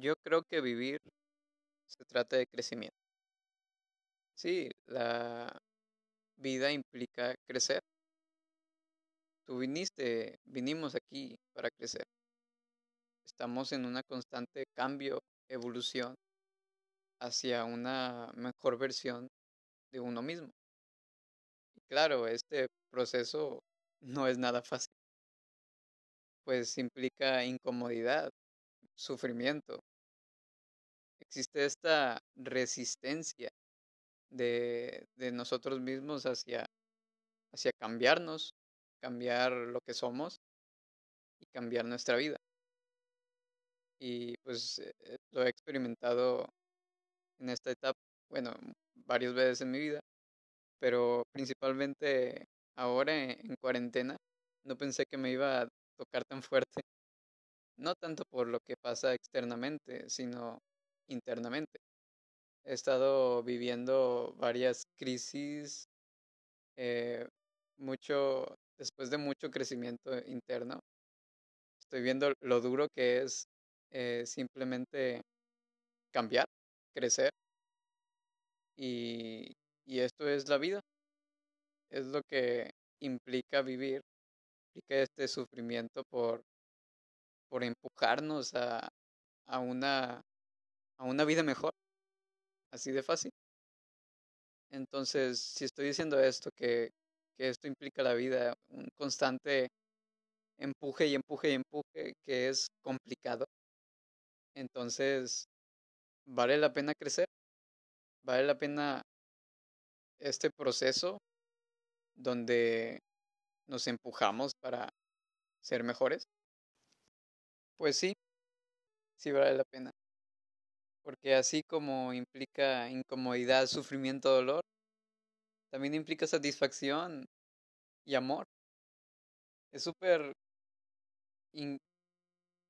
Yo creo que vivir se trata de crecimiento. Sí, la vida implica crecer. Tú viniste, vinimos aquí para crecer. Estamos en una constante cambio, evolución hacia una mejor versión de uno mismo. Y claro, este proceso no es nada fácil, pues implica incomodidad, sufrimiento. Existe esta resistencia de, nosotros mismos hacia, hacia cambiarnos, cambiar lo que somos y cambiar nuestra vida. Y pues eh, lo he experimentado en esta etapa, bueno, varias veces en mi vida, pero principalmente ahora en, cuarentena, no pensé que me iba a tocar tan fuerte, no tanto por lo que pasa externamente, sino internamente. He estado viviendo varias crisis, eh, mucho, después de mucho crecimiento interno, estoy viendo lo duro que es eh, simplemente cambiar crecer. Y, y esto es la vida. Es lo que implica vivir, implica este sufrimiento por, por empujarnos a, a, una, a una vida mejor. Así de fácil. Entonces, si estoy diciendo esto, que, que esto implica la vida, un constante empuje y empuje y empuje que es complicado, entonces vale la pena crecer, vale la pena este proceso donde nos empujamos para ser mejores. Pues sí, sí vale la pena. Porque así como implica incomodidad, sufrimiento, dolor, también implica satisfacción y amor. Es súper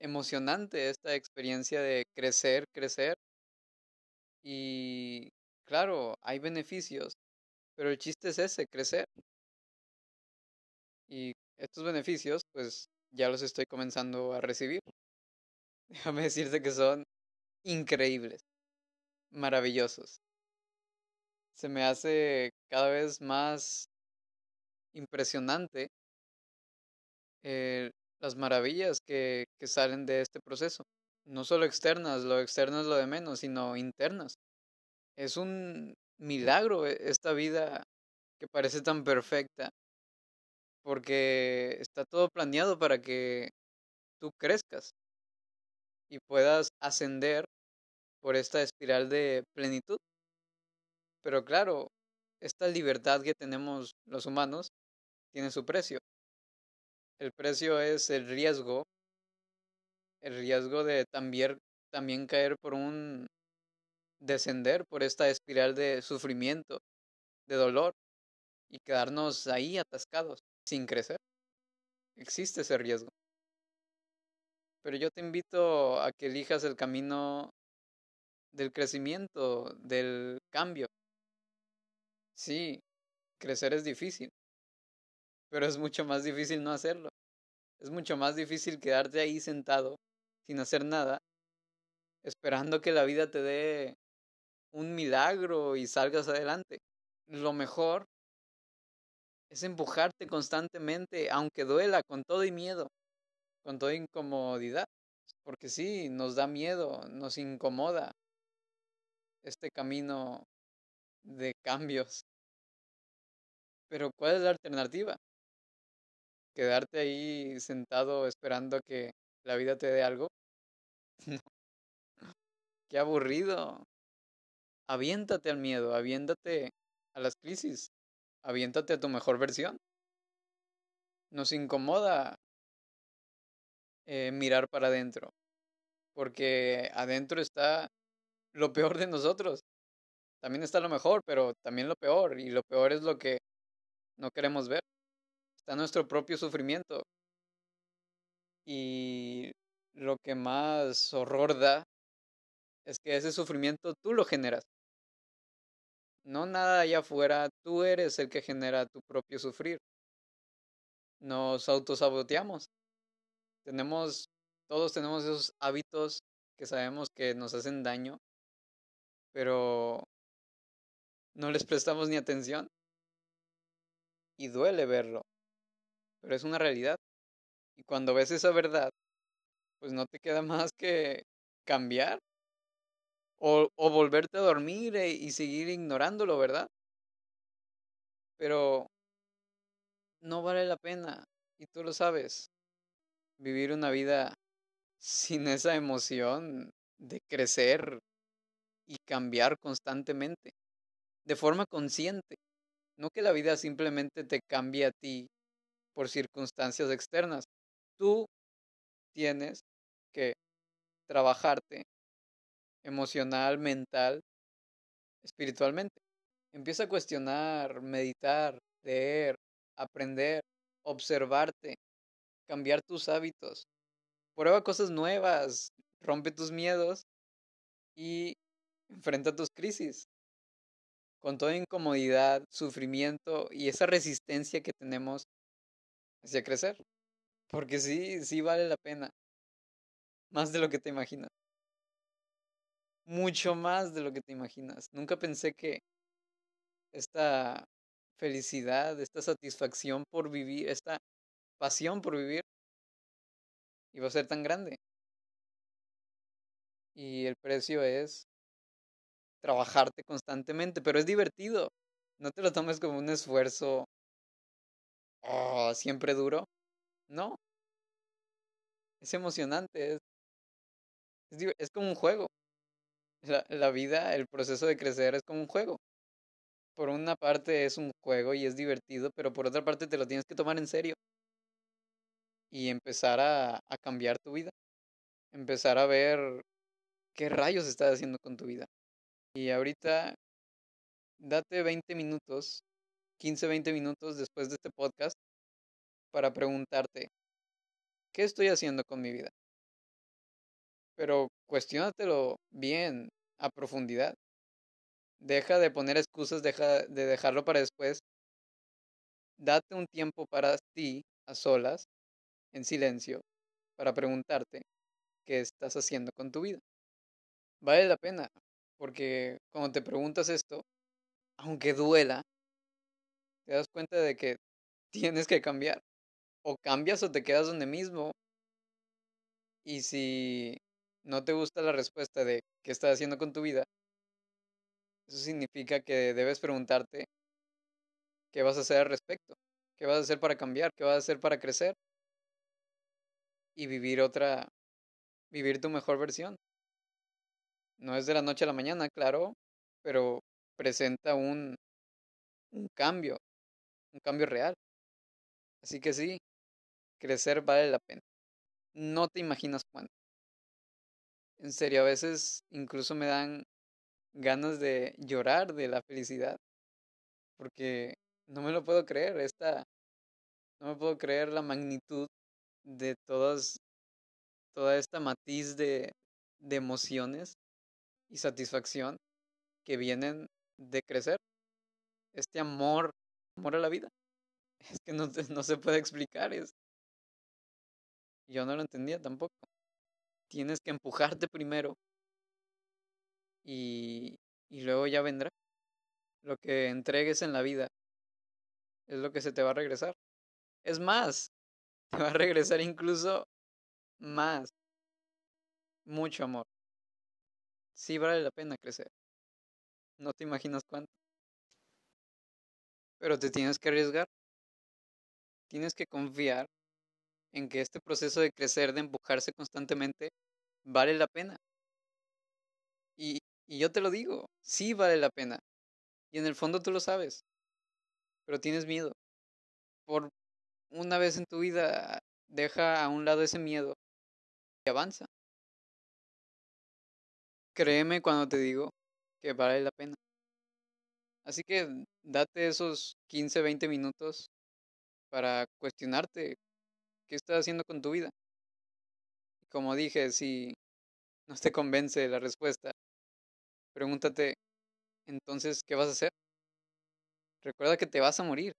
emocionante esta experiencia de crecer, crecer y claro, hay beneficios, pero el chiste es ese, crecer. Y estos beneficios, pues ya los estoy comenzando a recibir. Déjame decirte que son increíbles, maravillosos. Se me hace cada vez más impresionante eh, las maravillas que, que salen de este proceso no solo externas, lo externo es lo de menos, sino internas. Es un milagro e, esta vida que parece tan perfecta, porque está todo planeado para que tú crezcas y puedas ascender por esta espiral de plenitud. Pero claro, esta libertad que tenemos los humanos tiene su precio. El precio es el riesgo el riesgo de también, también caer por un descender por esta espiral de sufrimiento, de dolor y quedarnos ahí atascados sin crecer. Existe ese riesgo. Pero yo te invito a que elijas el camino del crecimiento, del cambio. Sí, crecer es difícil, pero es mucho más difícil no hacerlo. Es mucho más difícil quedarte ahí sentado sin hacer nada, esperando que la vida te dé un milagro y salgas adelante. Lo mejor es empujarte constantemente, aunque duela, con todo y miedo, con toda incomodidad. Porque sí, nos da miedo, nos incomoda este camino de cambios. Pero ¿cuál es la alternativa? Quedarte ahí sentado esperando que la vida te dé algo. Qué aburrido. Aviéntate al miedo, aviéntate a las crisis, aviéntate a tu mejor versión. Nos incomoda eh, mirar para adentro, porque adentro está lo peor de nosotros. También está lo mejor, pero también lo peor, y lo peor es lo que no queremos ver. Está nuestro propio sufrimiento. Y lo que más horror da es que ese sufrimiento tú lo generas. No nada allá afuera, tú eres el que genera tu propio sufrir. Nos autosaboteamos. Tenemos, todos tenemos esos hábitos que sabemos que nos hacen daño, pero no les prestamos ni atención. Y duele verlo, pero es una realidad. Y cuando ves esa verdad, pues no te queda más que cambiar o, o volverte a dormir e, y seguir ignorándolo, ¿verdad? Pero no vale la pena, y tú lo sabes, vivir una vida sin esa emoción de crecer y cambiar constantemente, de forma consciente. No que la vida simplemente te cambie a ti por circunstancias externas. Tú tienes que trabajarte emocional, mental, espiritualmente. Empieza a cuestionar, meditar, leer, aprender, observarte, cambiar tus hábitos. Prueba cosas nuevas, rompe tus miedos y enfrenta tus crisis. Con toda incomodidad, sufrimiento y esa resistencia que tenemos hacia crecer. Porque sí, sí vale la pena. Más de lo que te imaginas. Mucho más de lo que te imaginas. Nunca pensé que esta felicidad, esta satisfacción por vivir, esta pasión por vivir, iba a ser tan grande. Y el precio es trabajarte constantemente, pero es divertido. No te lo tomes como un esfuerzo oh, siempre duro. No. Es emocionante, es, es, como un juego. La, la vida, el proceso de crecer es como un juego. Por una parte es un juego y es divertido, pero por otra parte te lo tienes que tomar en serio. Y empezar a, cambiar tu vida. Empezar a ver qué rayos estás haciendo con tu vida. Y ahorita, date 20 minutos, 15, 20 minutos después de este podcast para preguntarte, ¿qué estoy haciendo con mi vida? Pero cuestionatelo bien, a profundidad. Deja de poner excusas, deja de dejarlo para después. Date un tiempo para ti, a solas, en silencio, para preguntarte qué estás haciendo con tu vida. Vale la pena, porque cuando te preguntas esto, aunque duela, te das cuenta de que tienes que cambiar. O cambias o te quedas donde mismo. Y si no te gusta la respuesta de qué estás haciendo con tu vida, eso significa que debes preguntarte qué vas a hacer al respecto, qué vas a hacer para cambiar, qué vas a hacer para crecer y vivir otra, vivir tu mejor versión. No es de la noche a la mañana, claro, pero presenta un, un cambio, un cambio real. Así que sí, crecer vale la pena. No te imaginas cuánto. En serio, a veces incluso me dan ganas de llorar de la felicidad. Porque no me lo puedo creer, esta, no me puedo creer la magnitud de todas, toda esta matiz de, de emociones y satisfacción que vienen de crecer. Este amor, amor a la vida. Es que no, no se puede explicar. Es, yo no lo entendía tampoco. Tienes que empujarte primero y, y luego ya vendrá. Lo que entregues en la vida es lo que se te va a regresar. Es más, te va a regresar incluso más. Mucho amor sí vale la pena crecer. No te imaginas cuánto. Pero te tienes que arriesgar. Tienes que confiar en que este proceso de crecer, de empujarse constantemente, vale la pena. Y, y yo te lo digo, sí vale la pena. Y en el fondo tú lo sabes. Pero tienes miedo. Por una vez en tu vida, deja a un lado ese miedo y avanza. Créeme cuando te digo que vale la pena. Así que date esos 15, 20 minutos para cuestionarte qué estás haciendo con tu vida. Como dije, si no te convence la respuesta, pregúntate, entonces, ¿qué vas a hacer? Recuerda que te vas a morir.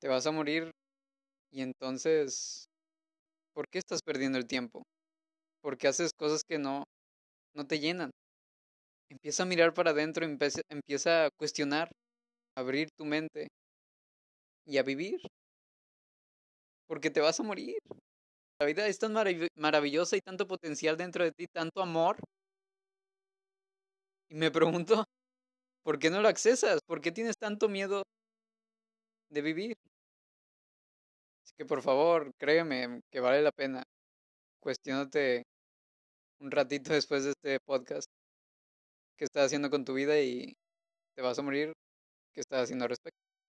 Te vas a morir y entonces, ¿por qué estás perdiendo el tiempo? porque haces cosas que no, no te llenan. Empieza a mirar para adentro, empieza, a cuestionar, abrir tu mente y a vivir. Porque te vas a morir. La vida es tan maravillosa y tanto potencial dentro de ti, tanto amor. Y me pregunto, ¿por qué no lo accesas? ¿Por qué tienes tanto miedo de vivir? Que por favor, créeme que vale la pena. Cuestiónate un ratito después de este podcast. ¿Qué estás haciendo con tu vida y te vas a morir? ¿Qué estás haciendo al respecto?